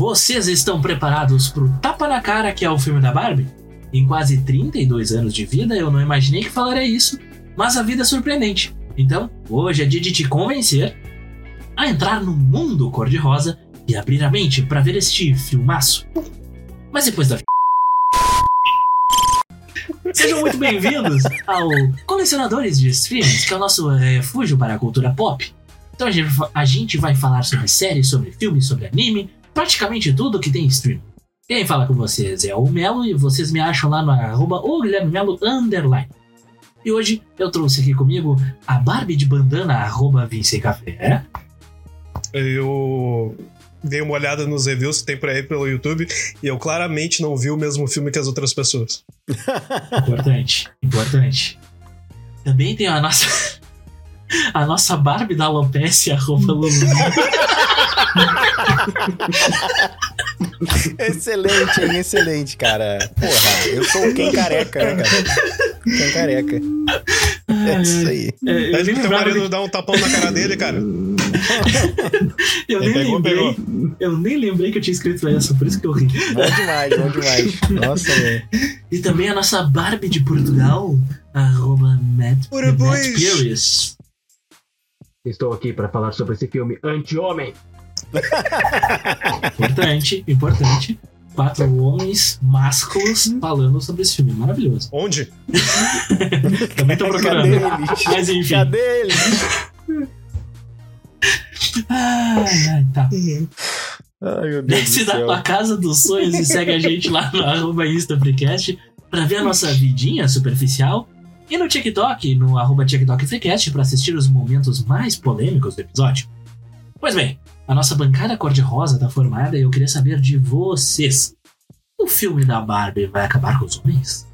Vocês estão preparados pro tapa na cara que é o filme da Barbie? Em quase 32 anos de vida, eu não imaginei que falaria isso, mas a vida é surpreendente. Então, hoje é dia de te convencer a entrar no mundo cor-de-rosa e abrir a mente para ver este filmaço. Mas depois da Sejam muito bem-vindos ao Colecionadores de Streams, que é o nosso refúgio para a cultura pop. Então a gente vai falar sobre séries, sobre filmes, sobre anime, praticamente tudo que tem stream. Quem fala com vocês é o Melo e vocês me acham lá no arroba o Guilherme Melo underline. E hoje eu trouxe aqui comigo a Barbie de bandana arroba Vince Café. Eu dei uma olhada nos reviews que tem por aí pelo YouTube e eu claramente não vi o mesmo filme que as outras pessoas. Importante, importante. Também tem a nossa. A nossa Barbie da alopecia, arroba Lulu. excelente, hein? Excelente, cara. Porra, eu sou o Ken Careca, né, cara? Ken Careca. É isso aí. É, Pede pro teu marido dar um tapão na cara dele, cara. eu nem pegou, lembrei. Pegou. Eu nem lembrei que eu tinha escrito essa, por isso que eu ri. Bom demais, bom demais. Nossa, velho. E também a nossa Barbie de Portugal, arroba Matt. Estou aqui para falar sobre esse filme Anti-Homem. Importante, importante. Quatro homens másculos falando sobre esse filme. Maravilhoso. Onde? Também tô procurando. Cadê eles? Mas enfim. Cadê eles? ai, ai, tá. Ai, meu Deus Desce da tua casa dos sonhos e segue a gente lá no arroba InstaFreecast pra ver a nossa vidinha superficial. E no TikTok, no arroba TikTokFreecast, pra assistir os momentos mais polêmicos do episódio. Pois bem, a nossa bancada cor-de-rosa tá formada e eu queria saber de vocês. O filme da Barbie vai acabar com os homens?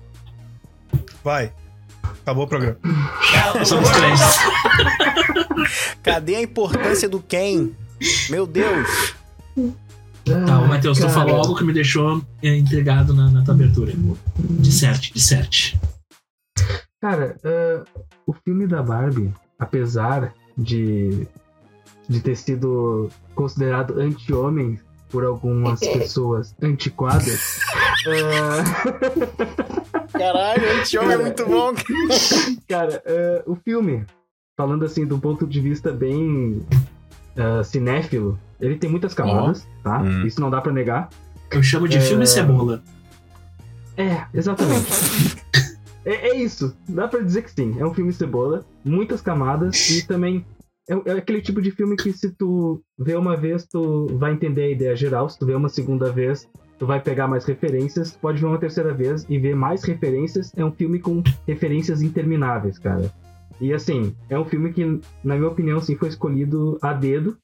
Vai. Acabou o programa. Somos três. Cadê a importância do Ken? Meu Deus. Tá, o Matheus, tu falou algo que me deixou é, intrigado na, na tua abertura. Disserte, disserte. Cara, uh, o filme da Barbie, apesar de, de ter sido considerado anti-homem por algumas pessoas antiquadas. uh... Caralho, anti-homem é muito bom. Cara, uh, o filme, falando assim, um ponto de vista bem cinéfilo, ele tem muitas camadas, oh. tá? Hum. Isso não dá para negar. Eu chamo de filme cebola. É, exatamente. É, é, isso. Dá pra dizer que sim. É um filme cebola, muitas camadas e também é, é, aquele tipo de filme que se tu vê uma vez, tu vai entender a ideia geral. Se tu vê uma segunda vez, tu vai pegar mais referências. Tu pode ver uma terceira vez e ver mais referências. É um filme com referências intermináveis, cara. E assim, é um filme que, na minha opinião, sim, foi escolhido a dedo.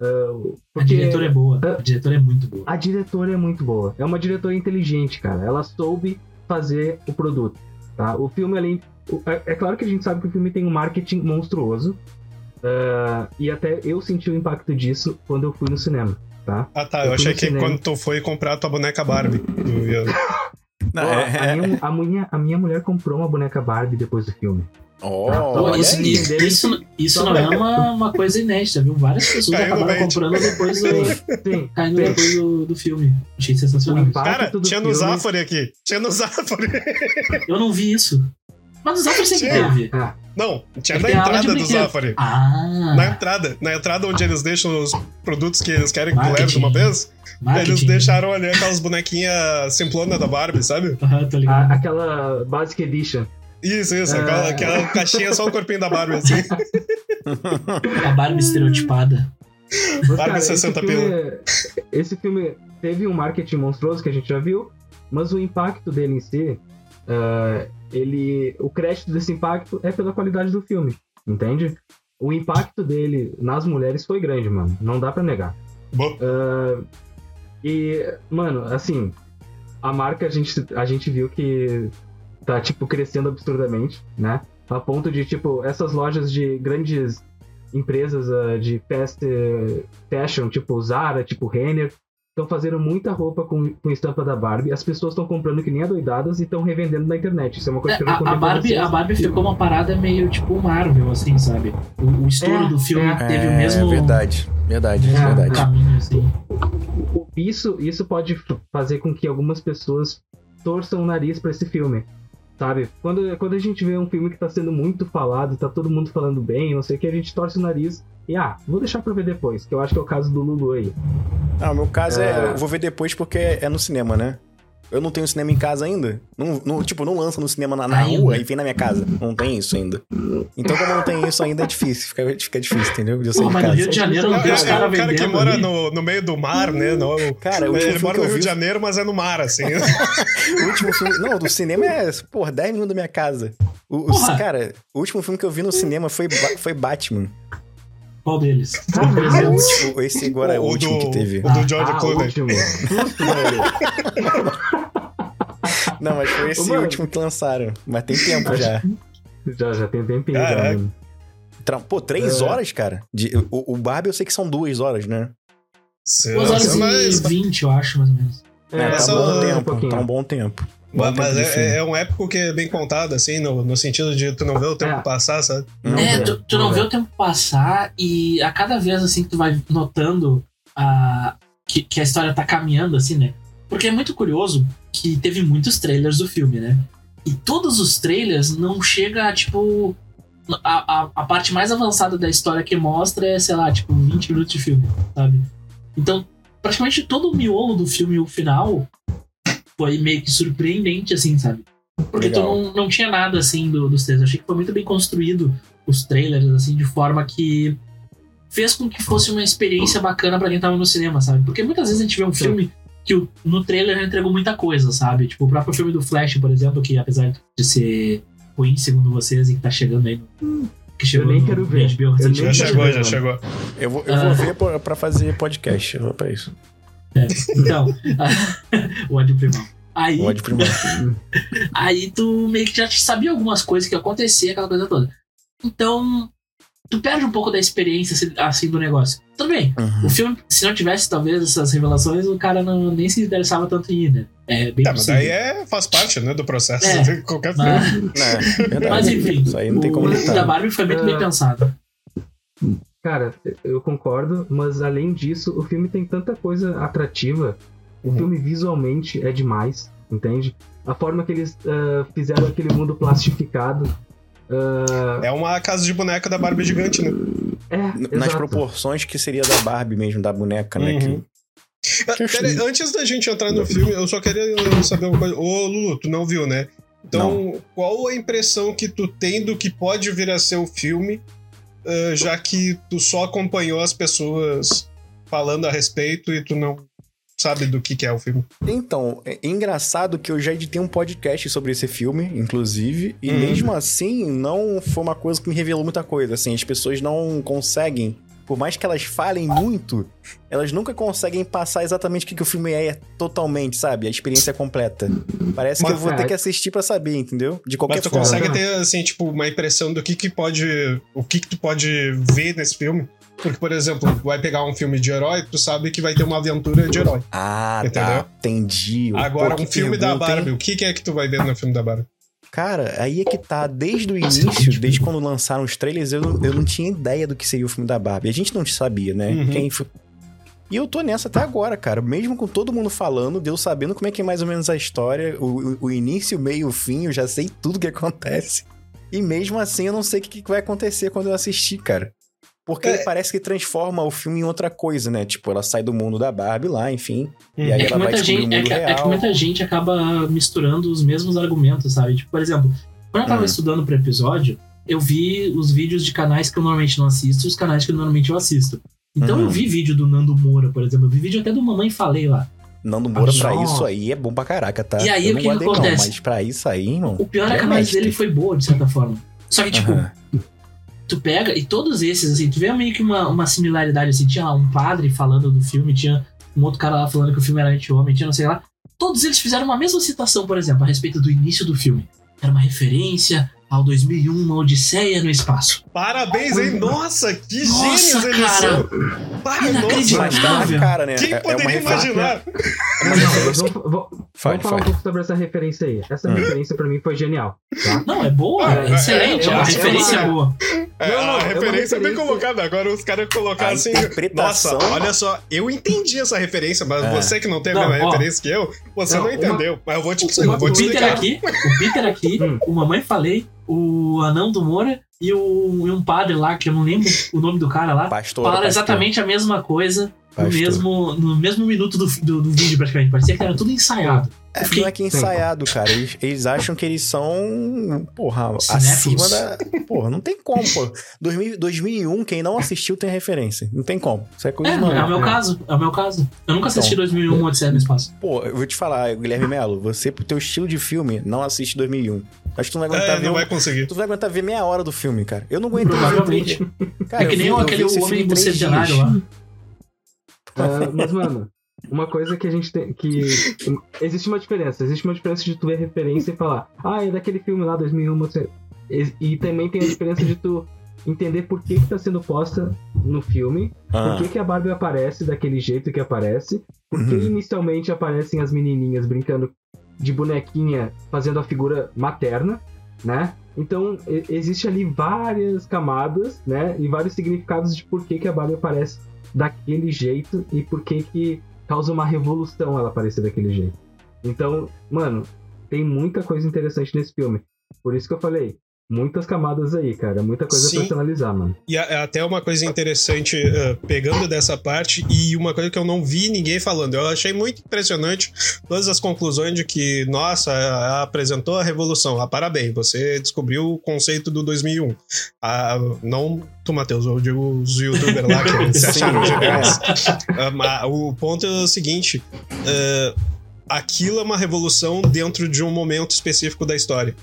Uh, a diretora é boa. Uh, a diretora é muito boa. A diretora é muito boa. É uma diretora inteligente, cara. Ela soube fazer o produto. Tá? O filme ali. É, é, claro que a gente sabe que o filme tem um marketing monstruoso. Uh, e até eu senti o impacto disso quando eu fui no cinema. Tá? Ah tá, eu, eu achei que cinema. quando tu foi comprar tua boneca Barbie. Não, é, a, minha, a, minha, a minha mulher comprou uma boneca Barbie depois do filme. Oh, tá? isso, isso, isso, isso não é uma, uma coisa inédita, viu? Várias pessoas Caiu acabaram comprando depois do, sim, caindo sim. depois do, do filme. Achei sensacional. Cara, tinha no Zafari aqui. Tinha no Zafari. Eu não vi isso. Mas o Zafari sempre tinha. teve. Ah. Não, tinha é na entrada do Zafari. Ah. Na entrada. Na entrada onde eles deixam os produtos que eles querem que tu leve de uma vez. Marketing. Eles deixaram ali aquelas bonequinhas simplona da Barbie, sabe? Aham, tô ligado. A, aquela Basic Edition. Isso, isso. É... Aquela, aquela caixinha só o corpinho da Barbie, assim. A Barbie estereotipada. Mas, Barbie cara, 60 esse filme, esse filme teve um marketing monstruoso que a gente já viu, mas o impacto dele em si, uh, ele, o crédito desse impacto é pela qualidade do filme, entende? O impacto dele nas mulheres foi grande, mano. Não dá para negar. Uh, e, mano, assim, a marca a gente, a gente viu que tá, tipo, crescendo absurdamente, né? A ponto de, tipo, essas lojas de grandes empresas uh, de fast fashion, tipo Zara, tipo Renner, estão fazendo muita roupa com, com estampa da Barbie. As pessoas estão comprando que nem adoidadas e estão revendendo na internet. Isso é uma coisa é, que eu não a, a Barbie, a Barbie ficou uma parada meio tipo Marvel, assim, sabe? O, o estouro é, do filme é. teve o mesmo. É verdade, verdade, mesmo verdade. Caminho, assim. Isso, isso pode fazer com que algumas pessoas torçam o nariz para esse filme. Sabe? Quando, quando a gente vê um filme que tá sendo muito falado, tá todo mundo falando bem, não sei o que, a gente torce o nariz e, ah, vou deixar pra ver depois, que eu acho que é o caso do Lulu aí. Ah, o meu caso é. é eu vou ver depois porque é no cinema, né? Eu não tenho cinema em casa ainda. Não, não, tipo, não lança no cinema na, na rua e vem na minha casa. Não tem isso ainda. Então, como não tem isso ainda, é difícil. Fica, fica difícil, entendeu? De Pô, mas no Rio de Janeiro não tem os caras vendendo. O cara que mora no, no meio do mar, né? No, cara, o ele mora no Rio vi... de Janeiro, mas é no mar, assim. o último filme... Não, do cinema é, porra, 10 minutos da minha casa. O, o, cara, o último filme que eu vi no cinema foi, foi Batman. Qual deles? Ah, esse agora é o, o último do, que teve. O do George ah, Clooney. Não, mas foi esse Mano, último que lançaram. Mas tem tempo já. Já, já tem tempinho Caraca. já. Pô, três é. horas, cara. De, o, o Barbie eu sei que são duas horas, né? Duas horas e mas... vinte, eu acho, mais ou menos. É, é tá, um bom tempo, um tá um bom tempo. Bom mas é, é, um épico que é bem contado, assim, no, no sentido de tu não vê o tempo é. passar, sabe? é, tu, tu, não vê o tempo passar e a cada vez, assim, que tu vai notando a, que, que a história tá caminhando, assim, né? Porque é muito curioso que teve muitos trailers do filme, né? E todos os trailers não chega a, tipo. A, a, a, parte mais avançada da história que mostra é, sei lá, tipo, 20 minutos de filme, sabe? Então, praticamente todo o miolo do filme o final foi meio que surpreendente, assim, sabe? Porque tu não, não tinha nada, assim, do, dos trailers. Eu achei que foi muito bem construído os trailers, assim, de forma que fez com que fosse uma experiência bacana para quem tava no cinema, sabe? Porque muitas vezes a gente vê um filme que o, no trailer já entregou muita coisa, sabe? Tipo, o próprio filme do Flash, por exemplo, que apesar de ser ruim, segundo vocês, e que tá chegando aí no, que chegou eu nem quero ver. HBO, já chegou, já chegou. Eu vou, eu vou ver pra, pra, fazer podcast, eu vou pra isso. É, então, o ódio primal. Aí, o ódio primal. aí tu meio que já sabia algumas coisas que ia acontecer, aquela coisa toda. Então, tu perde um pouco da experiência assim, assim do negócio. Tudo bem, uhum. o filme, se não tivesse talvez essas revelações, o cara não, nem se interessava tanto em ir, né? É bem tá, mas aí é, faz parte, né, do processo é, de qualquer mas, filme. É, mas enfim, Isso aí não tem como o da Barbie foi muito bem ah. pensado. Cara, eu concordo, mas além disso, o filme tem tanta coisa atrativa. O uhum. filme visualmente é demais, entende? A forma que eles uh, fizeram aquele mundo plastificado Uh... É uma casa de boneca da Barbie gigante, né? É, Nas exato. proporções que seria da Barbie mesmo, da boneca, né? Uhum. Que... Ah, pera, antes da gente entrar no filme, eu só queria saber uma coisa. Ô, Lulu, tu não viu, né? Então, não. qual a impressão que tu tem do que pode vir a ser o filme, uh, já que tu só acompanhou as pessoas falando a respeito e tu não sabe do que, que é o filme. Então, é engraçado que eu já editei um podcast sobre esse filme, inclusive, e hum. mesmo assim não foi uma coisa que me revelou muita coisa. Assim, as pessoas não conseguem por mais que elas falem muito, elas nunca conseguem passar exatamente o que, que o filme é totalmente, sabe? A experiência completa. Parece Mas, que eu vou ter que assistir para saber, entendeu? De qualquer Mas tu forma. consegue ter, assim, tipo, uma impressão do que que pode... O que que tu pode ver nesse filme? Porque, por exemplo, vai pegar um filme de herói, tu sabe que vai ter uma aventura de herói. Ah, tá. entendeu? Tá. Entendi. Agora, Pô, um filme da Barbie, hein? o que é que tu vai ver no filme da Barbie? Cara, aí é que tá, desde o início, desde quando lançaram os trailers, eu, eu não tinha ideia do que seria o filme da Barbie. A gente não sabia, né? Uhum. Quem foi... E eu tô nessa até agora, cara. Mesmo com todo mundo falando, Deus sabendo como é que é mais ou menos a história, o, o, o início, o meio, o fim, eu já sei tudo que acontece. E mesmo assim, eu não sei o que, que vai acontecer quando eu assistir, cara. Porque é. parece que transforma o filme em outra coisa, né? Tipo, ela sai do mundo da Barbie lá, enfim. Hum. E aí é ela vai gente, o mundo é que, real. É que muita gente acaba misturando os mesmos argumentos, sabe? Tipo, por exemplo, quando eu tava hum. estudando pro episódio, eu vi os vídeos de canais que eu normalmente não assisto e os canais que normalmente eu assisto. Então eu uhum. vi vídeo do Nando Moura, por exemplo. Eu vi vídeo até do Mamãe Falei lá. Nando Moura, pra isso aí, é bom pra caraca, tá? E aí, eu o que, que acontece? Não, mas pra isso aí, irmão. O pior é que a mais dele foi boa, de certa forma. Só que, tipo, uhum tu pega, e todos esses, assim, tu vê meio que uma, uma similaridade, assim, tinha lá um padre falando do filme, tinha um outro cara lá falando que o filme era anti-homem, tinha não sei lá. Todos eles fizeram uma mesma citação, por exemplo, a respeito do início do filme. Era uma referência ao 2001, uma Odisseia no espaço. Parabéns, hein? Nossa, que nossa, gênios eles cara. são! Para, nossa, tá cara, né? Quem é, poderia é imaginar? Não, vou, vou, vamos falar um pouco sobre essa referência aí. Essa hum. referência pra mim foi genial. Tá? Não, é boa, é, excelente. É, é, a referência boa. É, não, não, a referência é bem colocada. Agora os caras colocaram assim. Nossa, olha só, eu entendi essa referência, mas é. você que não tem a mesma ó, referência que eu, você não, não entendeu. Uma, mas eu vou te, o, eu vou te Peter aqui, O Peter aqui, hum. o Mamãe Falei, o Anão do Moura e, o, e um padre lá, que eu não lembro o nome do cara lá, pastor, falaram pastor. exatamente a mesma coisa no mesmo, no mesmo minuto do, do, do, vídeo, praticamente. Parecia que era tudo ensaiado. É, fiquei... não é que é ensaiado, cara. Eles, eles, acham que eles são, porra, acima da. Porra, não tem como, pô. 2000, 2001, quem não assistiu tem referência. Não tem como. Isso é coisa é, é o meu caso. É o meu caso. Eu nunca assisti então, 2001 Odisseia no Espaço. Pô, eu vou te falar, Guilherme Melo, você, pro teu estilo de filme, não assiste 2001. Acho que tu não vai aguentar é, ver. Não vai conseguir. Tu vai aguentar ver meia hora do filme, cara. Eu não aguento Provavelmente. Cara, é que nem vi, aquele homem do centenário lá. Uh, mas, mano, uma coisa que a gente tem. que Existe uma diferença. Existe uma diferença de tu ver referência e falar, ah, é daquele filme lá, 2001. Você... E, e também tem a diferença de tu entender por que, que tá sendo posta no filme, ah. por que, que a Barbie aparece daquele jeito que aparece, por que uhum. inicialmente aparecem as menininhas brincando de bonequinha fazendo a figura materna, né? Então, existe ali várias camadas, né? E vários significados de por que, que a Barbie aparece daquele jeito e por que que causa uma revolução ela aparecer daquele jeito. Então, mano, tem muita coisa interessante nesse filme. Por isso que eu falei, muitas camadas aí, cara. Muita coisa Sim. pra se analisar, mano. E até uma coisa interessante, uh, pegando dessa parte, e uma coisa que eu não vi ninguém falando. Eu achei muito impressionante todas as conclusões de que, nossa, apresentou a revolução. Ah, parabéns, você descobriu o conceito do 2001. Ah, não tu, Matheus, eu digo os youtubers lá que se acharam geniais. Uh, o ponto é o seguinte. Uh, aquilo é uma revolução dentro de um momento específico da história.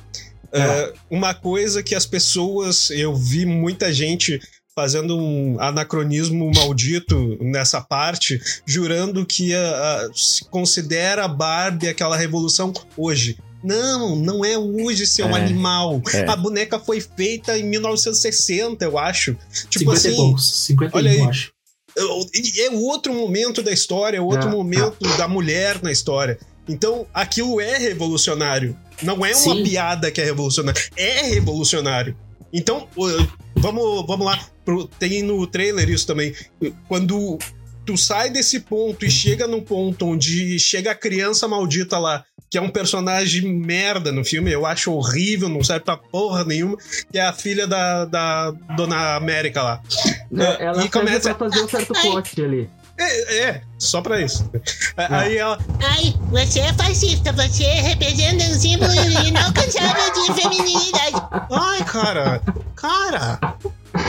Uh, uma coisa que as pessoas, eu vi muita gente fazendo um anacronismo maldito nessa parte, jurando que a, a, se considera a Barbie aquela revolução hoje. Não, não é hoje ser é, um animal. É. A boneca foi feita em 1960, eu acho. Tipo 50 assim. Poucos, 50 olha aí, eu acho. É outro momento da história, é outro é. momento da mulher na história. Então, aquilo é revolucionário. Não é uma Sim. piada que é revolucionário. É revolucionário. Então, vamos, vamos lá. Tem no trailer isso também. Quando tu sai desse ponto e chega num ponto onde chega a criança maldita lá, que é um personagem merda no filme, eu acho horrível, não serve pra porra nenhuma, que é a filha da, da Dona América lá. É, ela e começa pra fazer um certo plot ali. É, é, só pra isso. Aí ela. Ai, você é fascista, você representa um símbolo inalcançável de feminilidade. Ai, cara. Cara.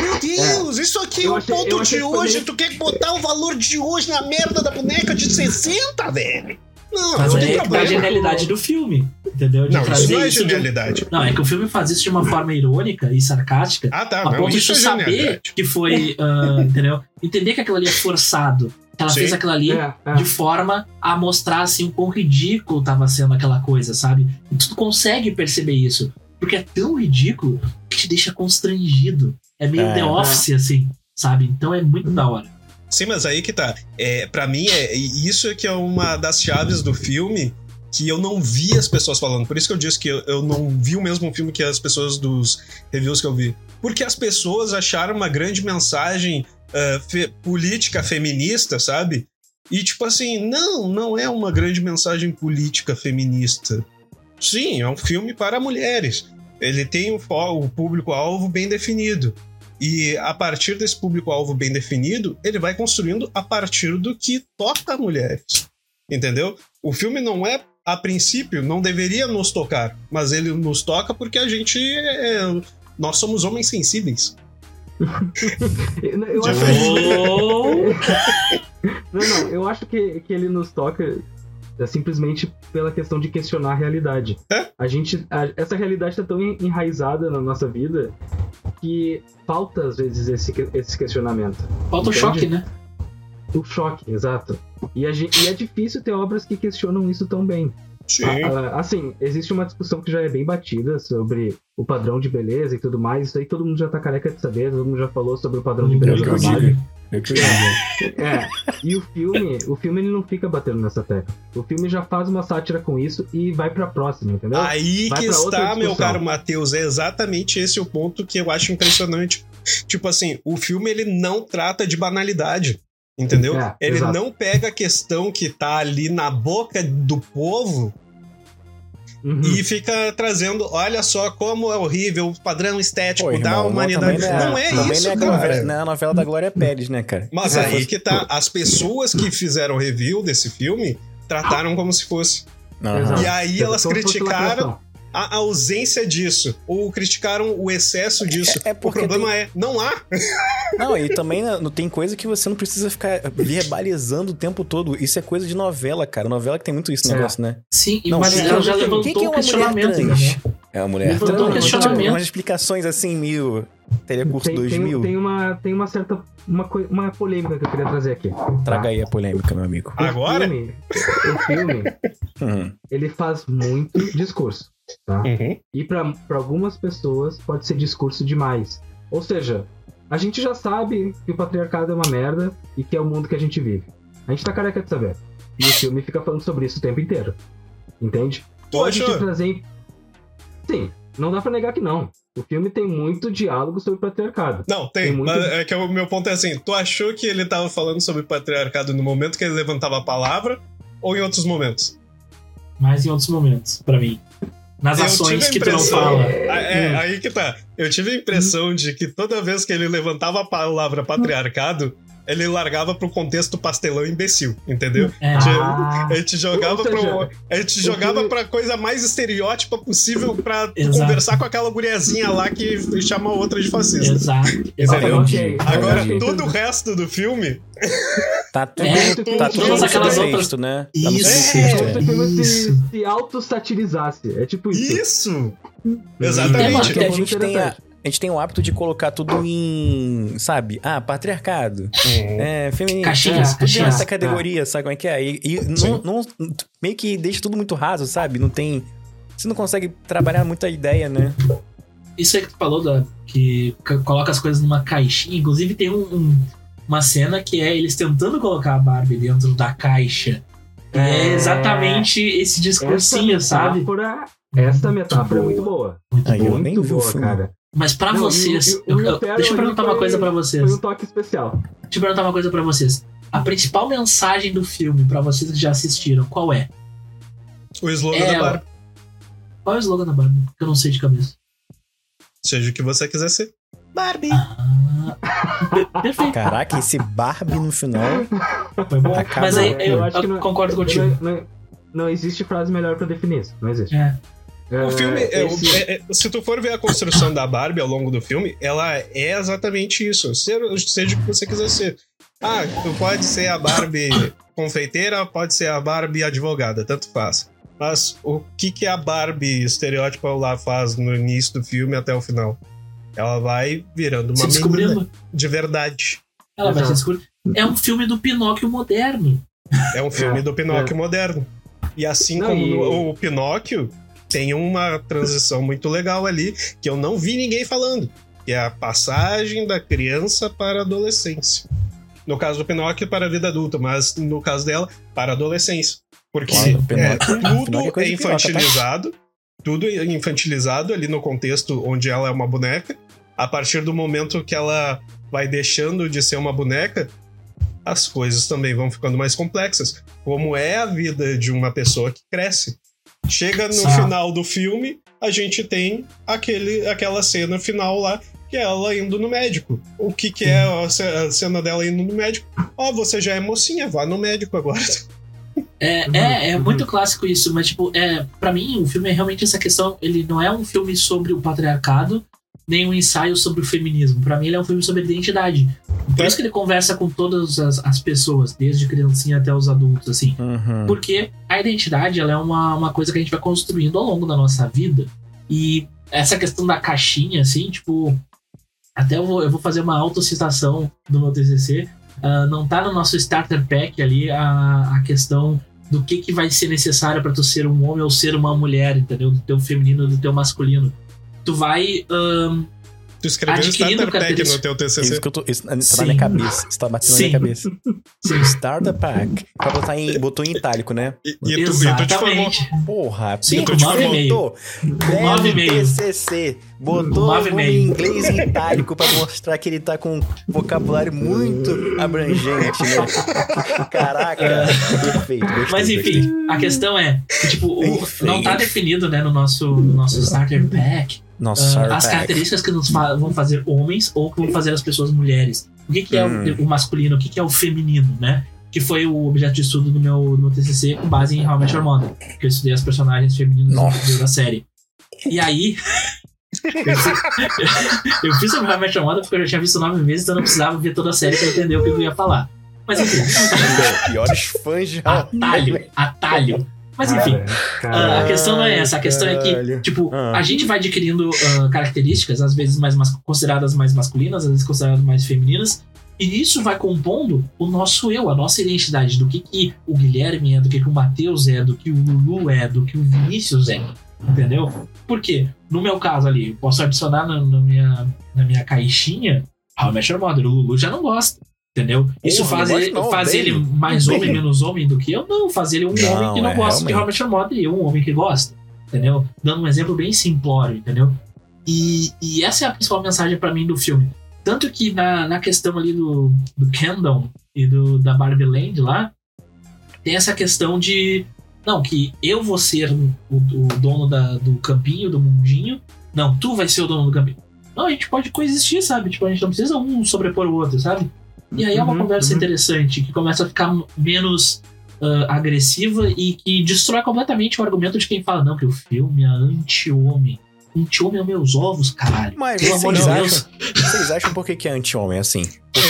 Meu Deus, é. isso aqui é o achei, ponto de hoje. Tu quer botar o valor de hoje na merda da boneca de 60, velho? Não, Mas não aí é tá a genialidade do filme. Entendeu? De não, isso não é genialidade. De... Não, é que o filme faz isso de uma forma irônica e sarcástica. Ah, tá. A ponto de tu é saber que foi. Uh, entendeu? Entender que aquilo ali é forçado. Que ela Sim. fez aquilo ali é, é. de forma a mostrar assim o quão ridículo tava sendo aquela coisa, sabe? E tu consegue perceber isso. Porque é tão ridículo que te deixa constrangido. É meio é, The Office, assim, sabe? Então é muito da hora. Sim, mas aí que tá. É, para mim, é, isso é que é uma das chaves do filme que eu não vi as pessoas falando. Por isso que eu disse que eu, eu não vi o mesmo filme que as pessoas dos reviews que eu vi. Porque as pessoas acharam uma grande mensagem uh, fe política feminista, sabe? E tipo assim, não, não é uma grande mensagem política feminista. Sim, é um filme para mulheres. Ele tem o, o público-alvo bem definido. E a partir desse público-alvo bem definido, ele vai construindo a partir do que toca mulheres. Entendeu? O filme não é, a princípio, não deveria nos tocar, mas ele nos toca porque a gente é, nós somos homens sensíveis. eu acho que... não, não, eu acho que, que ele nos toca é simplesmente pela questão de questionar a realidade. É? A gente, a, essa realidade está tão enraizada na nossa vida que falta às vezes esse, esse questionamento. Falta entende? o choque, né? O choque, exato. E, a, e é difícil ter obras que questionam isso tão bem. Sim. assim, existe uma discussão que já é bem batida sobre o padrão de beleza e tudo mais. Isso aí todo mundo já tá careca de saber, todo mundo já falou sobre o padrão de beleza da Barbie. Lembro. É, e o filme, o filme ele não fica batendo nessa tecla. O filme já faz uma sátira com isso e vai pra próxima, entendeu? Aí Vai que está, meu caro Matheus, é exatamente esse o ponto que eu acho impressionante. Tipo assim, o filme ele não trata de banalidade. Entendeu? É, ele exato. não pega a questão que tá ali na boca do povo Uhum. e fica trazendo, olha só como é horrível o padrão estético Pô, irmão, da não- humanidade. também Não é, também isso, não é, a cara. novela, não é a novela da Glória Pérez, né, cara? Mas aí que tá, as pessoas que fizeram review desse filme trataram como se fosse. Exato. E aí elas criticaram. A ausência disso, ou criticaram o excesso disso. É- é o problema é, não há. Não, e também né, não tem coisa que você não precisa ficar verbalizando o tempo todo. Isso é coisa de novela, cara. Novela que tem muito isso É. negócio, né? Sim, Não, mas o que ela já o que levantou que é um uma mulher questionamento, trans? né? É uma mulher Levantou trans, um questionamento. tipo, umas explicações assim, meio telecurso Tem, tem, 2000. tem uma, tem uma certa uma, uma polêmica que eu queria trazer aqui. Traga aí a polêmica, meu amigo. O Agora? filme, o filme, Uhum. ele faz muito discurso, tá? Uhum. E pra pra algumas pessoas pode ser discurso demais. Ou seja, a gente já sabe que o patriarcado é uma merda e que é o mundo que a gente vive. A gente tá careca de saber. E o filme fica falando sobre isso o tempo inteiro. Entende? Tu Pode te achou? trazer. Sim, não dá pra negar que não. O filme tem muito diálogo sobre o patriarcado. Não, tem, Tem muito- mas é que o meu ponto é assim, tu achou que ele tava falando sobre patriarcado no momento que ele levantava a palavra ou em outros momentos? Mas em outros momentos, pra mim. Nas Eu ações que tu não fala. É, é, Hum. aí que tá. Eu tive a impressão de que toda vez que ele levantava a palavra patriarcado, ele largava pro contexto pastelão imbecil, entendeu? É, Ah, A gente jogava pro. A gente jogava filme- pra coisa mais estereótipa possível pra Exato. conversar com aquela guriazinha lá que chama outra de fascista. exato. Exatamente. ok. Agora, Ok. todo o resto do filme. Tá tudo, É, tá tudo todas no aquelas outras- né? Tá Isso. é. o filme se, Isso. se auto-satirizasse. É tipo isso. Isso! Tem Exatamente. a É muito gente tem a. a gente tem o hábito de colocar tudo em, sabe? Ah, patriarcado, é, feminino. Caixinhas, é, tudo caixinhas. nessa categoria, sabe como é que é? E, e não, não- meio que deixa tudo muito raso, sabe? Não tem... Você não consegue trabalhar muita ideia, né? Isso aí que tu falou, da, que coloca as coisas numa caixinha. Inclusive, tem um- um- uma cena que é eles tentando colocar a Barbie dentro da caixa. É É. exatamente esse discursinho, essa sabe? metáfora, essa metáfora é muito boa. Muito nem vi o boa, filme. cara. Mas pra Não, vocês. eu- eu- Ferrell deixa eu perguntar uma coisa pra vocês. Foi um toque especial. Deixa eu perguntar uma coisa pra vocês. A principal mensagem do filme, pra vocês que já assistiram, qual é? O slogan É, da Barbie. Qual é o slogan da Barbie? Que eu não sei de cabeça. Seja o que você quiser ser. Barbie! Ah, per- perfeito. Caraca, esse Barbie no final... Foi bom. Acabou. Mas aí Eu eu, acho que eu não- concordo contigo. Não, não- não existe frase melhor pra definir isso. Não existe. É. O filme, é, o- esse- é- é- se tu for ver a construção da Barbie ao longo do filme, ela é exatamente isso. Ser- seja o que você quiser ser. Ah, tu pode ser a Barbie confeiteira, pode ser a Barbie advogada, tanto faz. Mas o que, que a Barbie estereótipa lá faz no início do filme até o final? Ela vai virando uma Se menina descobrindo. de verdade. Ela vai se descobrir. É um filme do Pinóquio moderno. É um filme É, do Pinóquio moderno. E assim Não, como e- no- o Pinóquio, tem uma transição muito legal ali que eu não vi ninguém falando. Que é a passagem da criança para a adolescência. No caso do Pinóquio, para a vida adulta, mas no caso dela, para a adolescência. Porque Claro, é, tudo é é tá? infantilizado. Tudo é infantilizado ali no contexto onde ela é uma boneca. A partir do momento que ela vai deixando de ser uma boneca, as coisas também vão ficando mais complexas. Como é a vida de uma pessoa que cresce. Chega no Sim. final do filme, a gente tem aquele, aquela cena final lá, que é ela indo no médico. O que, que é a ce- a cena dela indo no médico? Ó, você já é mocinha, vá no médico agora. É, Uhum, é, é muito clássico isso, mas, tipo, é, pra mim, o filme é realmente essa questão. Ele não é um filme sobre o patriarcado, nem um ensaio sobre o feminismo. Pra mim, ele é um filme sobre identidade. Por É. isso que ele conversa com todas as, as pessoas, desde criancinha até os adultos, assim. Uhum. Porque a identidade ela é uma, uma coisa que a gente vai construindo ao longo da nossa vida. E essa questão da caixinha, assim, tipo. Até eu vou, eu vou fazer uma autocitação do meu TCC. ah, não tá no nosso starter pack ali a, a questão do que, que vai ser necessário para tu ser um homem ou ser uma mulher, entendeu? Do teu feminino, do teu masculino. Tu vai. Tu Tu escreveu Starter Pack no teu TCC. Isso, que eu tô, isso tá Sim. na minha cabeça. Isso tá batendo na Sim. minha cabeça. Sim. Starter Pack. Pra botar em, botou em itálico, né? E, e, tu, e tu te formou. Exatamente. Porra, Sim, com te botou. nove e. TCC. Botou e o meio. inglês em itálico pra mostrar que ele tá com um vocabulário muito abrangente, né? Caraca, perfeito. Gostei, Mas gostei. enfim, a questão é que, tipo, o- não tá definido, né, no nosso, no nosso starter pack Nossa, Starter as características que nos vão fazer homens ou que vão fazer as pessoas mulheres. O que, que é Hum. o, o masculino, o que, que é o feminino, né? Que foi o objeto de estudo do meu, do meu TCC com base em How I Met Your Mother. Que eu estudei as personagens femininas Nossa. da série. E aí. eu, fiz, sobre How I Met Your Mother porque eu já tinha visto nove vezes, então eu não precisava ver toda a série pra entender o que eu ia falar. Mas enfim, Piores fãs de atalho, atalho. Mas enfim, Cara, a questão não é essa. A questão é que, tipo, Ah. a gente vai adquirindo ah, características, às vezes mais mas- consideradas mais masculinas, às vezes consideradas mais femininas, e isso vai compondo o nosso eu, a nossa identidade, do que, que o Guilherme é, do que, que o Matheus é, do que o Lulu é, do que o Vinícius é. Entendeu? Por quê? No meu caso ali, eu posso adicionar na, na minha, na minha caixinha How I Met Your Mother. O Lulu já não gosta. Entendeu? Isso Porra, faz, ele, não, faz ele mais homem, menos homem do que eu? Não, faz ele um Não, homem que não é, gosta de realmente. Met Your Mother e eu um homem que gosta. Entendeu? Dando um exemplo bem simplório, entendeu? E, e essa é a principal mensagem pra mim do filme. Tanto que na, na questão ali do, do Kendall e do, da Barbie Land lá, tem essa questão de. Não, que eu vou ser o, o dono da- do campinho, do mundinho. Não, tu vai ser o dono do campinho. Não, a gente pode coexistir, sabe? Tipo, a gente não precisa um sobrepor o outro, sabe? E aí é uma Uhum, conversa uhum. interessante, que começa a ficar menos ah, agressiva e que destrói completamente o argumento de quem fala, não, que o filme é anti-homem. Anti-homem é meus ovos, caralho. Mas Pelo amor de vocês Deus. acham, vocês acham por que, que é anti-homem assim?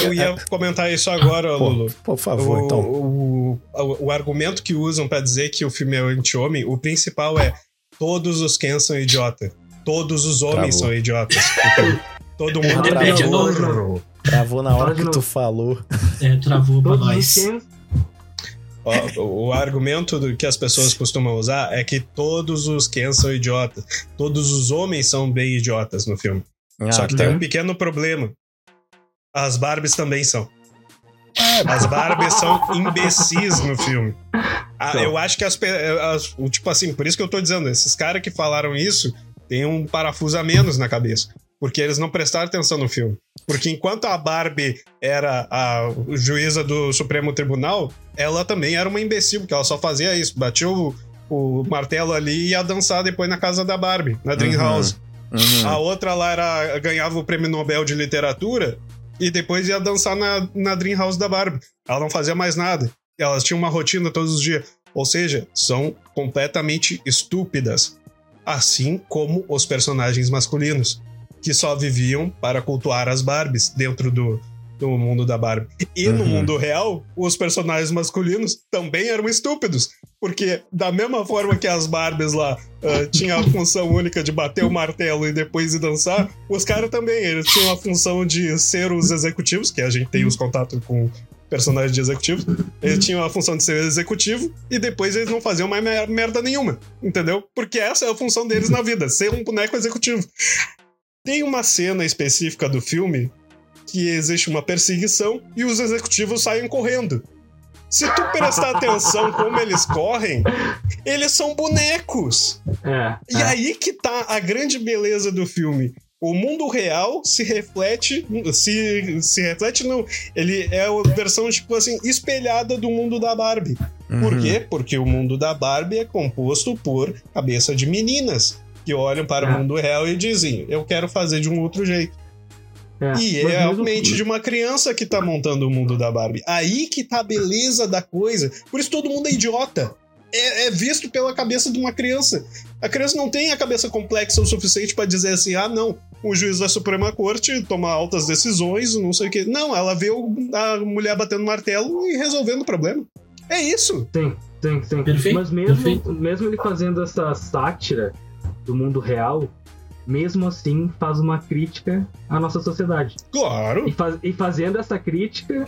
Eu ia comentar isso agora, Lulu. por favor, o, então. o, o, o argumento que usam pra dizer que o filme é anti-homem, o principal é todos os Ken são idiota. Todos os homens Travou. são idiotas. Todo mundo é burro. Travou na hora que tu falou. É, travou pra nós. O, o argumento do, que as pessoas costumam usar é que todos os Ken são idiotas. Todos os homens são bem idiotas no filme. Ah, Só que tá. tem um pequeno problema. As Barbies também são. As Barbies são imbecis no filme. Ah, São. eu acho que as, pe- as- o Tipo assim, por isso que eu tô dizendo, esses caras que falaram isso têm um parafuso a menos na cabeça. Porque eles não prestaram atenção no filme. Porque enquanto a Barbie era a juíza do Supremo Tribunal, ela também era uma imbecil, porque ela só fazia isso. Batia o, o martelo ali e ia dançar depois na casa da Barbie, na Dream Uhum. House. Uhum. A outra lá era, ganhava o prêmio Nobel de Literatura e depois ia dançar na, na Dream House da Barbie. Ela não fazia mais nada. Elas tinham uma rotina todos os dias. Ou seja, são completamente estúpidas. Assim como os personagens masculinos, que só viviam para cultuar as Barbies dentro do, do mundo da Barbie. E no Uhum. mundo real, os personagens masculinos também eram estúpidos. Porque, da mesma forma que as Barbies lá ah, tinham a função única de bater o martelo e depois ir dançar, os caras também. Eles tinham a função de ser os executivos, que a gente tem os contatos com personagens de executivos. Eles tinham a função de ser executivo e depois eles não faziam mais mer- merda nenhuma. Entendeu? Porque essa é a função deles na vida, ser um boneco executivo. Tem uma cena específica do filme que existe uma perseguição e os executivos saem correndo. Se tu prestar atenção como eles correm, eles são bonecos. É. E é. aí que tá a grande beleza do filme. O mundo real se reflete. Se, se reflete, não. Ele é a versão, tipo assim, espelhada do mundo da Barbie. Por Uhum. quê? Porque o mundo da Barbie é composto por cabeça de meninas que olham para É. o mundo real e dizem: Eu quero fazer de um outro jeito. É. E Mas é a mente de uma criança que tá montando o mundo da Barbie. Aí que tá a beleza da coisa. Por isso todo mundo é idiota. É, é visto pela cabeça de uma criança. A criança não tem a cabeça complexa o suficiente pra dizer assim: ah, não, o juiz da Suprema Corte toma altas decisões, não sei o quê. Não, ela vê o- a mulher batendo martelo e resolvendo o problema. É isso. Sim, sim, sim. Perfeito, Mas mesmo, perfeito. mesmo ele fazendo essa sátira do mundo real, mesmo assim faz uma crítica à nossa sociedade. Claro. E, faz- e fazendo essa crítica,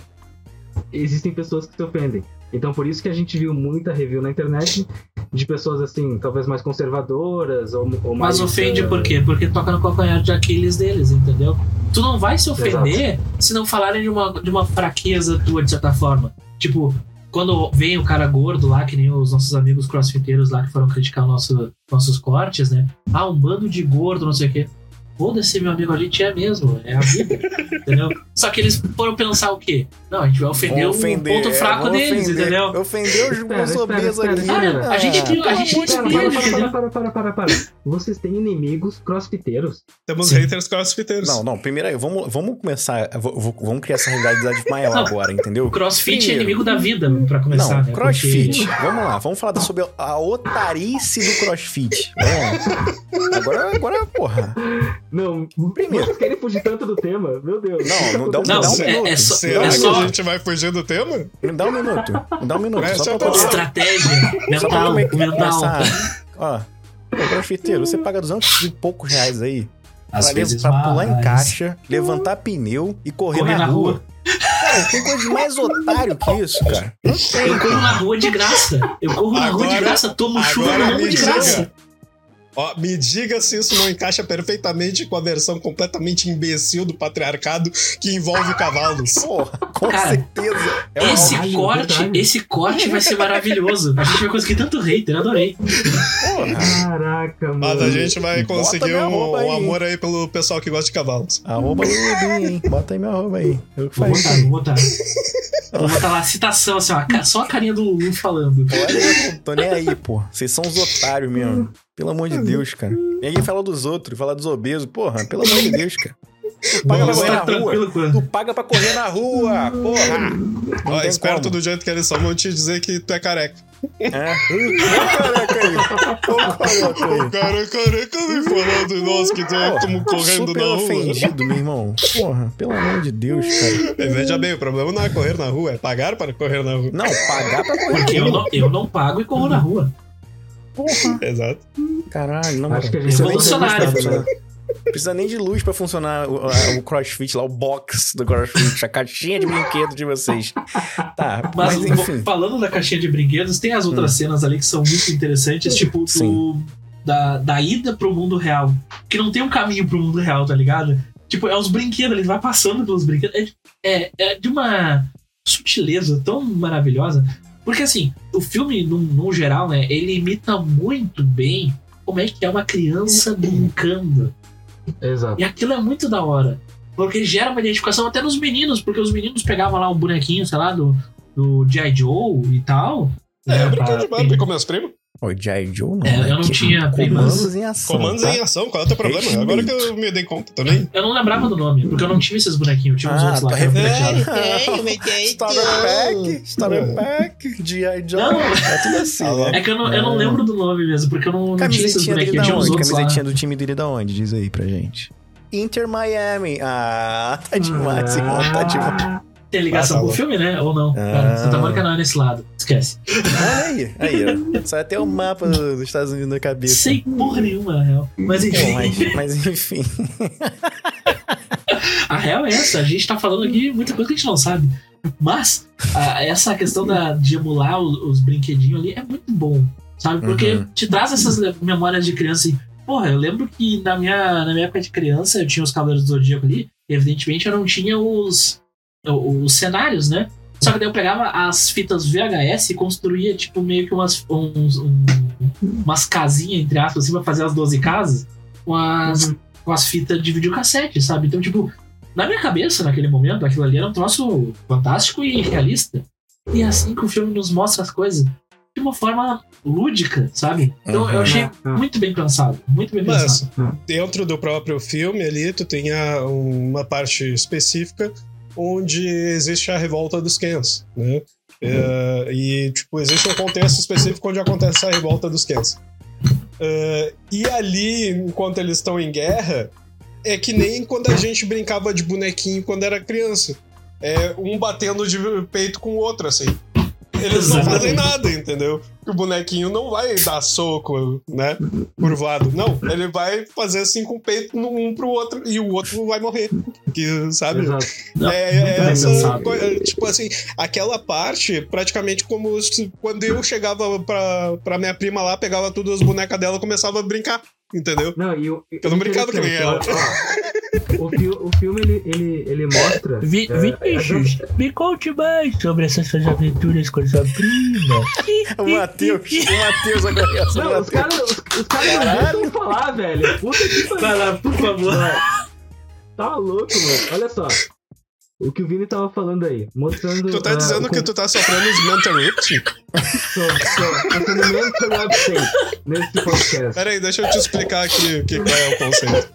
existem pessoas que se ofendem. Então por isso que a gente viu muita review na internet de pessoas assim, talvez mais conservadoras ou, ou mais. Mas ofende por quê? Porque toca no calcanhar de Aquiles deles, entendeu? Tu não vai se ofender se não falarem de uma, de uma fraqueza tua, de certa forma. Tipo, quando vem o cara gordo lá, que nem os nossos amigos crossfiteiros lá que foram criticar nosso, nossos cortes, né? Ah, um bando de gordo, não sei o quê. Foda-se, meu amigo, a gente é mesmo, é a vida, entendeu? Só que eles foram pensar o quê? Não, a gente vai ofender, ofender, o ponto fraco deles, ofender. entendeu? Ofendeu os obesos espera, aqui. espera. A gente tem- a gente tem Para, para, para, para, para, para, para, para. Vocês têm inimigos crossfiteiros? Temos Sim. haters crossfiteiros. Não, não, primeiro aí, vamos, vamos começar. vamos criar essa realidade maior Não. agora, entendeu? O crossfit Primeiro. é inimigo da vida, pra começar, Não, né? crossfit. Porque- Vamos lá, vamos falar sobre a otarice do crossfit. Vamos lá. Agora, agora, porra. Não, Primeiro. vocês querem fugir tanto do tema? Meu Deus. Não, não dá um- Não, dá um é- minuto. é só- Será é que só- a gente vai fugir do tema? Me dá um minuto. Me dá um minuto. Essa só é pra. Estratégia Só pra mental, mental. Ó, ô, crossfiteiro, você paga 200 e poucos reais aí Às pra, vezes pra pular em caixa, levantar pneu e correr, Correr na, na rua. rua. Cara, tem coisa de mais otário que isso, cara. Não tem. Eu corro na rua de graça. Eu corro na rua de Agora- graça, tomo chuva agora na rua de diga. graça. Ó, me diga se isso não encaixa perfeitamente com a versão completamente imbecil do patriarcado que envolve cavalos. Porra, com Cara, certeza. É Esse corte, verdade. esse corte vai ser maravilhoso. A gente vai conseguir tanto hater, adorei. porra. Caraca, mano. Mas a gente vai conseguir minha um, um aí. amor aí pelo pessoal que gosta de cavalos. Arroba Lulubinho, hein? Bota aí meu arroba aí. Eu que Vou botar, aí. vou botar. Vou botar lá a citação, assim, ó, só a carinha do Lulu falando. Olha, tô nem aí, pô. Vocês são os otários mesmo. Pelo amor de Deus, cara. Ninguém fala dos outros, fala dos obesos. Porra, pelo amor de Deus, cara. Tu paga pra Você correr tá na rua. Tu paga pra correr na rua, porra. Não Ó, tem esperto como. do jeito que eles são, vão te dizer que tu é careca. É. Ô, careca aí. Ô, careca aí. O cara é careca me falando, nossa, que estamos Pô, correndo super na rua. ofendido, meu irmão. Porra, pelo amor de Deus, cara. E Veja bem, o problema não é correr na rua, é pagar para correr na rua. Não, pagar pra correr Porque na eu rua. não, eu não pago e corro na rua. Porra. Exato. Caralho, não. Acho que a gente precisa vai nem de luz pra revolucionário, funcionar. Precisa nem de luz pra funcionar o, o crossfit lá, o box do crossfit, a caixinha de brinquedo de vocês. Tá, Mas, mas, enfim. falando da caixinha de brinquedos, tem as outras cenas ali que são muito interessantes, tipo do, da, da ida pro mundo real. Que não tem um caminho pro mundo real, tá ligado? Tipo, é os brinquedos, ele vai passando pelos brinquedos. É, é, é de uma sutileza tão maravilhosa. Porque assim, o filme, no, no geral, né, ele imita muito bem como é que é uma criança brincando. Exato. E aquilo é muito da hora. Porque gera uma identificação até nos meninos, porque os meninos pegavam lá um bonequinho, sei lá, do, do G.I. Joe e tal. É, né, eu de Barbie com meus primos. O G.I. Joe não. É, né? eu não Que- tinha Comandos em ação. Comandos tá? em ação, qual é o teu problema? Respeito. Agora que eu me dei conta também. Eu não lembrava do nome, porque eu não tive esses bonequinhos, eu tinha uns Ah, outros lá tá refletindo. prateados. Ai, mas é Starter Pack, Starter Pack, G.I. Joe. Não. É tudo assim, Ah, né? É que eu não, eu não É. lembro do nome mesmo, porque eu não, não tinha esses bonequinhos, eu tinha uns onde? outros lá. Camisetinha do time dele da onde? Diz aí pra gente. Inter Miami. Ah, tá demais, irmão, tá demais. Tem ligação Ah, tá com o filme, né? Ou não? Ah. Ah, Santa Mônica não é nesse lado. Esquece. Aí, aí, ó. Só até o mapa dos Estados Unidos na cabeça. Sem porra nenhuma, na real. Mas enfim. Mas, mas enfim. A real é essa, a gente tá falando aqui muita coisa que a gente não sabe. Mas a- essa questão da, de emular os, os brinquedinhos ali é muito bom, sabe? Porque Uhum. te traz essas memórias de criança e, porra, eu lembro que na minha, na minha época de criança eu tinha os Cavaleiros do Zodíaco ali, e evidentemente eu não tinha os, os cenários, né? Só que daí eu pegava as fitas VHS e construía, tipo, meio que umas, uns, um- umas casinhas, entre aspas, assim, pra fazer as 12 casas, com as, com as fitas de videocassete, sabe? Então, tipo, na minha cabeça, naquele momento, aquilo ali era um troço fantástico e realista. E é assim que o filme nos mostra as coisas de uma forma lúdica, sabe? Então Uhum. eu achei Uhum. muito bem pensado. Muito bem Mas pensado. dentro do próprio filme ali, tu tem uma parte específica onde existe a revolta dos Kens, né? É, e, tipo, existe um contexto específico onde acontece a revolta dos Kens. É, e ali, enquanto eles estão em guerra, é que nem quando a gente brincava de bonequinho quando era criança. É um batendo de peito com o outro, assim. Eles não fazem nada, entendeu? O bonequinho não vai dar soco, né? Curvado. Não, ele vai fazer assim com o peito um pro outro e o outro vai morrer. Que, sabe? Exato. Não, É, é bem essa coisa, tipo assim, aquela parte, praticamente como se, quando eu chegava pra, pra minha prima lá, pegava tudo as bonecas dela e começava a brincar, entendeu? Não, e o, Eu não brincava que nem ela. ó, o, fi- o filme, ele, ele, ele mostra... Vi- é, Vinícius, me conte mais sobre essas suas aventuras com sua prima. O Matheus, o Matheus agora é o Não, os caras os, os caras não deixam falar, velho. Puta que pariu. Vai lá, por favor. Tá louco, mano. Olha só. O que o Vini tava falando aí, mostrando. Tu tá dizendo que con- tu tá sofrendo os mental interruption? Tô, tô, tô meio interrupted nesse podcast. Pera aí, deixa eu te explicar aqui o que qual é o conceito.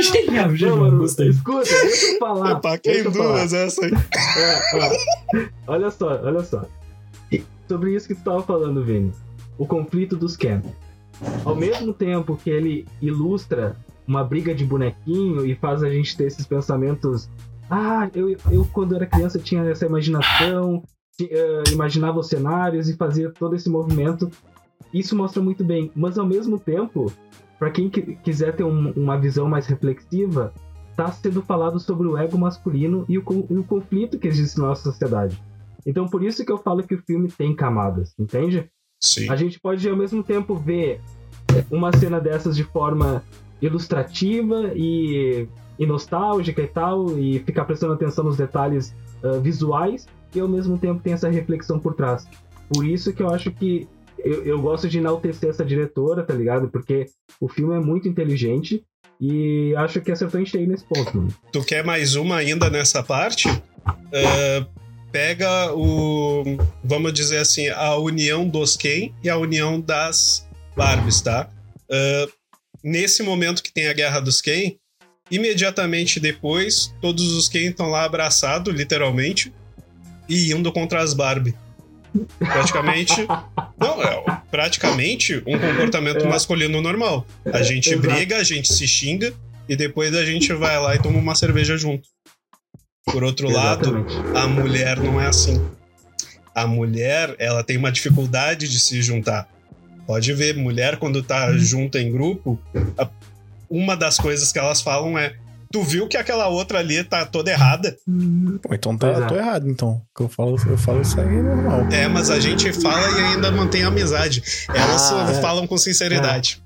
Genial, Não, genial, mano, gostei. escuta, deixa eu falar. Empaquei deixa em eu falar. duas essa aí. É, ó. Olha só, olha só. Sobre isso que tu tava falando, Vini. O conflito dos Ken. Ao mesmo tempo que ele ilustra uma briga de bonequinho e faz a gente ter esses pensamentos. Ah, eu, eu quando era criança tinha essa imaginação, eh, imaginava os cenários e fazia todo esse movimento. Isso mostra muito bem. Mas ao mesmo tempo, para quem qui- quiser ter um- uma visão mais reflexiva, está sendo falado sobre o ego masculino e o, e o conflito que existe na nossa sociedade. Então, por isso que eu falo que o filme tem camadas, entende? Sim. A gente pode, ao mesmo tempo, ver uma cena dessas de forma ilustrativa e, e nostálgica e tal, e ficar prestando atenção nos detalhes ah, visuais, e ao mesmo tempo tem essa reflexão por trás. Por isso que eu acho que eu, eu gosto de enaltecer essa diretora, tá ligado? Porque o filme é muito inteligente e acho que acertou em cheio nesse ponto, mano. Tu quer mais uma ainda nessa parte? Ah, pega o. Vamos dizer assim, a união dos Ken e a união das Barbies, tá? Ah, nesse momento que tem a guerra dos Ken, imediatamente depois, todos os Ken estão lá abraçados, literalmente, e indo contra as Barbie. Praticamente. Não, é praticamente um comportamento É. masculino normal. A gente Exato. briga, a gente se xinga e depois a gente vai lá e toma uma cerveja junto. Por outro lado, Exatamente. a mulher não é assim. A mulher, ela tem uma dificuldade de se juntar. Pode ver, mulher quando tá junta em grupo, a- uma das coisas que elas falam é: "Tu viu que aquela outra ali tá toda errada?" Pô, então tá, é. tô errado, então. Que eu falo, eu falo isso aí é normal. É, mas a gente fala e ainda mantém amizade. Elas Ah, é. falam com sinceridade.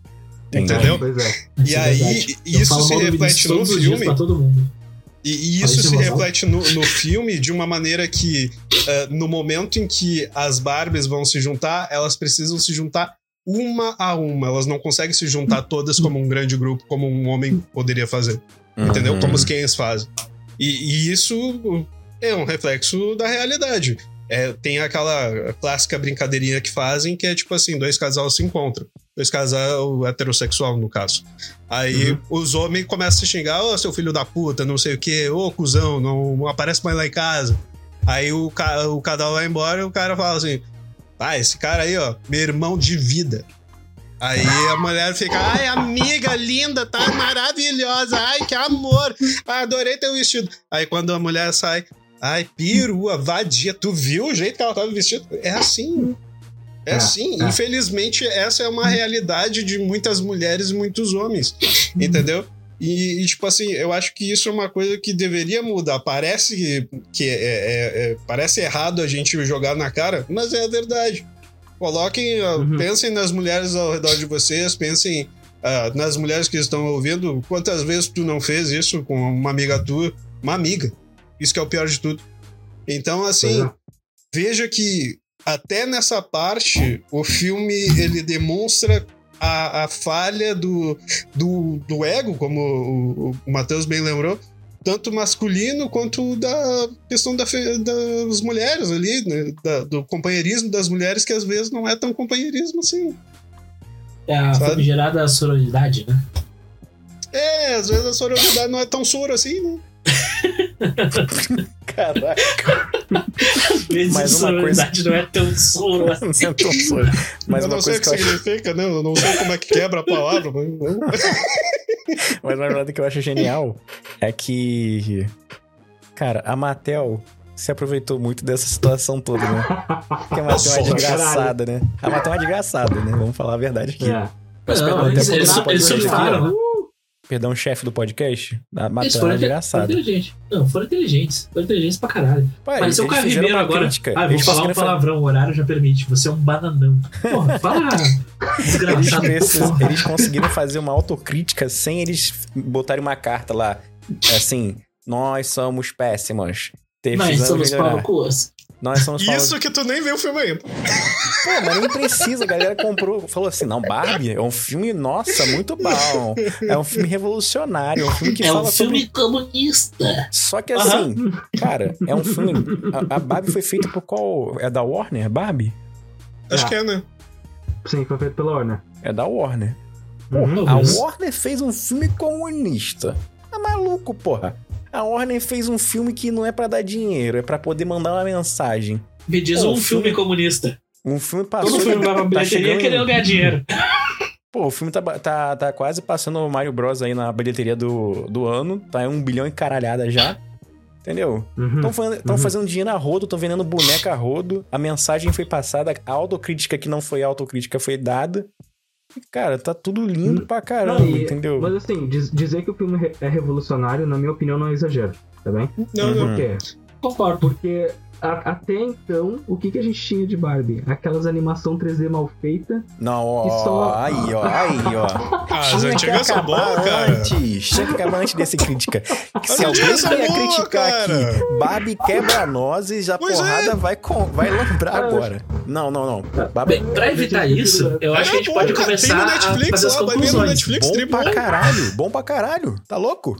Entendi. Entendeu? Pois é. E Isso é aí, isso se reflete no filme. Pra todo mundo. E, e isso se reflete no, no filme de uma maneira que, eh, no momento em que as Barbies vão se juntar, elas precisam se juntar uma a uma. Elas não conseguem se juntar todas como um grande grupo, como um homem poderia fazer. Entendeu? Uhum. Como os Kens fazem. E, e isso é um reflexo da realidade. É, tem aquela clássica brincadeirinha que fazem que é tipo assim: dois casais se encontram. Dois casal heterossexual, no caso. Aí os homens começam a se xingar: Ô, seu filho da puta, não sei o quê, ô, cuzão, não aparece mais lá em casa. Aí o, ca o casal vai embora e o cara fala assim: Ah, esse cara aí, ó, meu irmão de vida. Aí a mulher fica, ai, amiga linda, tá maravilhosa, ai, que amor, adorei teu vestido. Aí quando a mulher sai, ai, perua, vadia, tu viu o jeito que ela tava vestida? É assim. É, É, assim. é. Infelizmente, essa é uma realidade de muitas mulheres e muitos homens. Entendeu? E, e, tipo assim, eu acho que isso é uma coisa que deveria mudar. Parece que, que é, é- é- parece errado a gente jogar na cara, mas é a verdade. Coloquem, Uhum. pensem nas mulheres ao redor de vocês, pensem ah, nas mulheres que estão ouvindo. Quantas vezes tu não fez isso com uma amiga tua? Uma amiga. Isso que é o pior de tudo. Então, assim, é. veja que até nessa parte o filme ele demonstra a, a falha do, do, do ego, como o, o Matheus bem lembrou, tanto masculino quanto da questão da das mulheres ali, né? Da- do companheirismo das mulheres, que às vezes não é tão companheirismo assim. É a famigerada sororidade, né? É, às vezes a sororidade não é tão soro assim, né? Caraca. Às vezes Mas uma coisa- não é tão soro assim. Não é tão soro. Mas eu uma não sei coisa o que que eu acho significa, né? Eu não sei como é que quebra a palavra, mas... Mas na verdade o que eu acho genial é que. Cara, a Mattel se aproveitou muito dessa situação toda, né? Porque a Matheus é uma desgraçada, né? A Matheus é uma desgraçada, né? Vamos falar a verdade aqui. É. Peço Não, perdão eles, por eles, esse eles Perdão, chefe do podcast. A Eles Matheus é foram, inteligentes. Não, foram inteligentes. Foram inteligentes pra caralho. Pai, Mas o eles Caio fizeram Ribeiro uma agora. crítica. Ah, vou Eles falar um palavrão, o horário já permite. Você é um bananão. Porra, fala. Eles, Desgraçado. porra. eles conseguiram fazer uma autocrítica sem eles botarem uma carta lá. Assim, nós somos péssimos. Nós Precisamos somos palucos. Nós somos Isso que tu nem viu o filme ainda. Pô, mas nem precisa. A galera comprou. Falou assim: não, Barbie é um filme, nossa, muito bom. É um filme revolucionário. É um filme que É um fala filme sobre. comunista. Só que assim, cara, é um filme. A, a Barbie foi feita por qual? É da Warner? Barbie? Acho Ah. que é, né? Sim, foi feito pela Warner. É da Warner. Uhum. A Talvez. Warner fez um filme comunista. Tá maluco, porra. A Warner fez um filme que não é pra dar dinheiro, é pra poder mandar uma mensagem. Me diz Pô, um o filme filme- comunista. Um filme passou. Todo filme vai pra tá bilheteria querendo ganhar dinheiro. Pô, o filme tá, tá, tá quase passando o Mario Bros aí na bilheteria do, do ano. Tá em um bilhão e caralhada já. Entendeu? Uhum. Estão fazendo, tão Uhum. fazendo dinheiro a rodo, estão vendendo boneca a rodo. A mensagem foi passada, a autocrítica que não foi autocrítica foi dada. Cara, tá tudo lindo pra caramba, Não, e- entendeu? Mas assim, diz- dizer que o filme é revolucionário, na minha opinião, não é exagero, tá bem? Não, não. Uhum. Por quê? Concordo. Porque até então, o que, que a gente tinha de Barbie? Aquelas animação 3D mal feita. Não, ó, só- aí, ó, aí, ó. Ah, as antigas são acabar boas, cara. Antes, tinha que acabar antes desse crítica. Que se alguém ia criticar cara. aqui, Barbie quebra nozes, a Pois porrada é. vai, com, vai lembrar Ah, agora. Não, não, não. Barbie Bem, pra evitar isso, eu acho que a gente É pode bom, cara. começar Tem no a Netflix fazer as lá, vai ver no conclusões. Netflix, bom pra bom. caralho, bom pra caralho. Tá louco?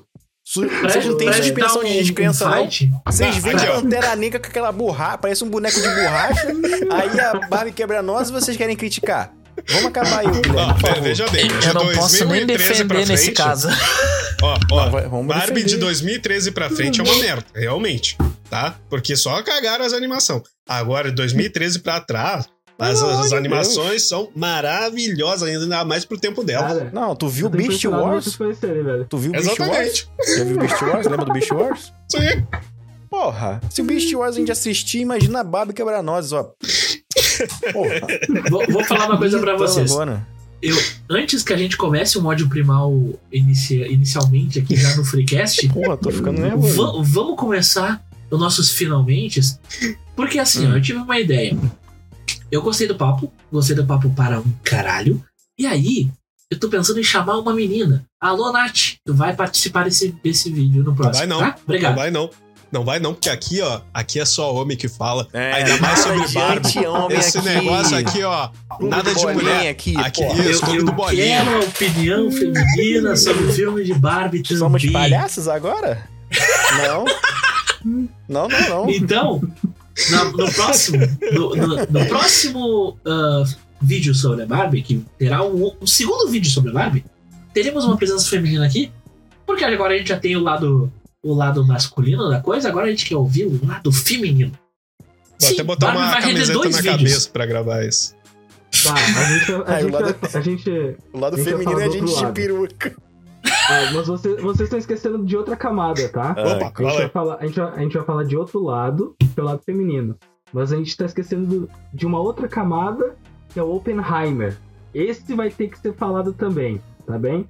Vocês não têm suspensão evitar de um- descrença, um não? Vocês veem. Pantera Negra com aquela borracha, parece um boneco de borracha, aí a Barbie quebra nozes e vocês querem criticar. Vamos acabar aí, Guilherme, favor. veja bem, de Eu não posso nem 2013 pra defender nesse frente, caso. Ó, ó, Não, Barbie de defender. 2013 pra frente é uma merda, realmente, tá? Porque só cagaram as animações. Agora, de 2013 pra trás, as, Pelo amor as de animações são maravilhosas, ainda mais pro tempo dela. Cara, Não, tu viu Beast Wars? Velho. Tu viu Beast Wars? Exatamente. Já viu Beast Wars? Lembra do Beast Wars? Sim. Porra, se o Beast Wars a gente assistir, imagina a Barbie quebrar nozes, ó. Porra. Vou, vou falar uma coisa pra Então, vocês. agora. Eu, antes que a gente comece o ódio primal inicia- inicialmente aqui já no Freecast, Porra, tô ficando nervoso. va- vamos começar os nossos finalmente. Porque assim, Hum. ó, eu tive uma ideia. Eu gostei do papo, gostei do papo para um caralho. E aí, eu tô pensando em chamar uma menina. Alô, Nath, tu vai participar desse, desse vídeo no próximo. vai não. Tá? Não Obrigado. vai não. Não vai não, porque aqui, ó, aqui é só homem que fala. É, Ainda mais sobre Barbie. Esse aqui. negócio aqui, ó, nada de mulher. aqui, Aqui, isso, clube eu do bolinha. quero a opinião feminina sobre o filme de Barbie também. Somos palhaços agora? Não. Não, não, não. Então, na- no, próximo, no, no- no próximo ah, vídeo sobre a Barbie, que terá um, um segundo vídeo sobre a Barbie, teremos uma presença feminina aqui, porque agora a gente já tem o lado, o lado masculino da coisa, agora a gente quer ouvir o lado feminino. Vou Sim, até botar Barbie uma camiseta dois na vídeos. cabeça pra gravar isso. Tá, a gente, a, o gente, lado- vai- a gente O lado A gente feminino é a gente de lado. peruca. Ah, mas você- vocês estão esquecendo de outra camada, tá? Ah, Opa, A gente, fala vai falar, a, gente vai, a gente vai falar de outro lado, que é o lado feminino. Mas a gente tá esquecendo do- de uma outra camada, que é o Oppenheimer. Esse vai ter que ser falado também, tá bem?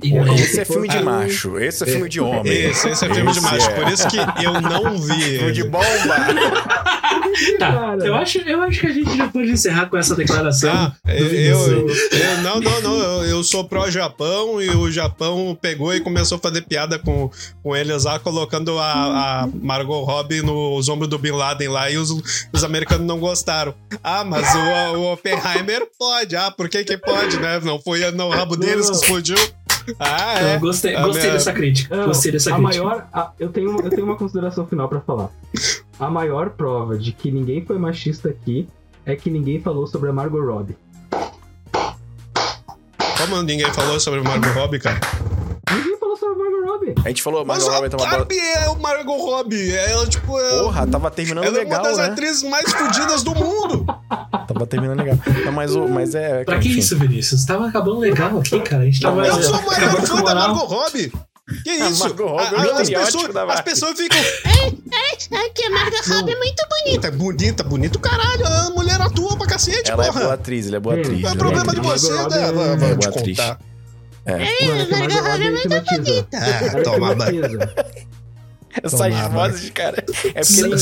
Esse é filme de Ah. macho, esse é filme de homem. Esse, esse é filme de Esse macho, é. por isso que eu não vi Filme de bomba. tá, eu acho, eu acho que a gente já pode encerrar com essa declaração. Tá, eu, eu, eu- não, não, não, eu, eu sou pró-Japão e o Japão pegou e começou a fazer piada com, com eles lá, colocando a, a Margot Robbie nos ombros do Bin Laden lá e os, os americanos não gostaram. Ah, mas o, o Oppenheimer pode. Ah, por que que pode, né? Não foi no rabo deles que explodiu. Ah, Então, é. gostei, A gostei minha- dessa crítica. Não, gostei dessa a crítica. maior. a- eu, tenho, eu tenho uma consideração final pra falar. A maior prova de que ninguém foi machista aqui é que ninguém falou sobre a Margot Robbie. Como ninguém falou sobre o Margot Robbie, cara? Ninguém falou sobre a Margot Robbie. A gente falou, Mas Margot a Robbie tava... Barbie é o Margot Robbie. Ela, tipo, é, Porra, tava terminando ela é legal, uma das né? atrizes mais fodidas do mundo. Tava terminando legal. Não, mas, o, mas é... Pra que enfim. isso, Vinícius? Tava acabando legal aqui, cara. A gente tava. Eu sou o acabando maior com fã da. Margot Robbie. Que isso? Margot Robbie A- é o a- as, pessoas, as pessoas ficam. É que a Margot Robbie é muito bonita. Bonita, bonita, bonito, caralho. A mulher atua pra cacete, Ela é porra. boa atriz, ela é boa Sim. atriz. Não é ela problema de você, né? Robbie Vou- é te boa atriz. contar. É a Margot Robbie é hipnotiza. Ah, Ela toma, hipnotiza. Essas vozes, cara. É porque ele.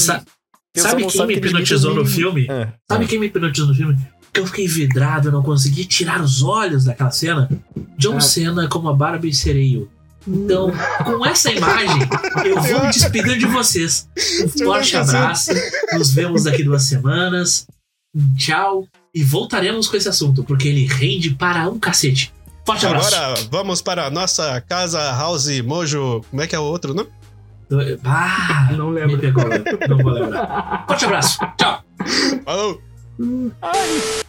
Sabe quem me que eles hipnotizou no filme? Ah, Sabe quem me hipnotizou no filme? Que eu fiquei vidrado, eu não consegui tirar os olhos daquela cena. John Ah. Cena como a Barbie Sereio. Então, com essa imagem, eu vou me despedindo de vocês. Um forte abraço. Nos vemos daqui duas semanas. Tchau. E voltaremos com esse assunto, porque ele rende para um cacete. Forte abraço. Agora vamos para a nossa casa House Mojo. Como é que é o outro, não? Ah, Não me lembro. pegou, não vou lembrar. Forte abraço. Tchau. Falou! Ai,